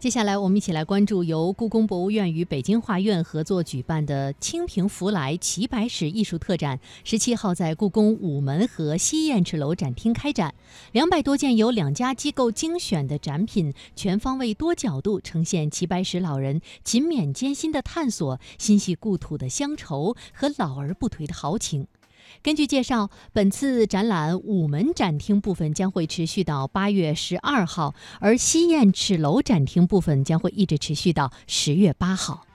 接下来，我们一起来关注由故宫博物院与北京画院合作举办的“清平福来齐白石艺术特展”，十七号在故宫午门和西燕翅楼展厅开展。两百多件由两家机构精选的展品，全方位、多角度呈现齐白石老人勤勉艰辛的探索、心系故土的乡愁和老而不颓的豪情。根据介绍，本次展览午门展厅部分将会持续到八月十二号，而西燕翅楼展厅部分将会一直持续到十月八号。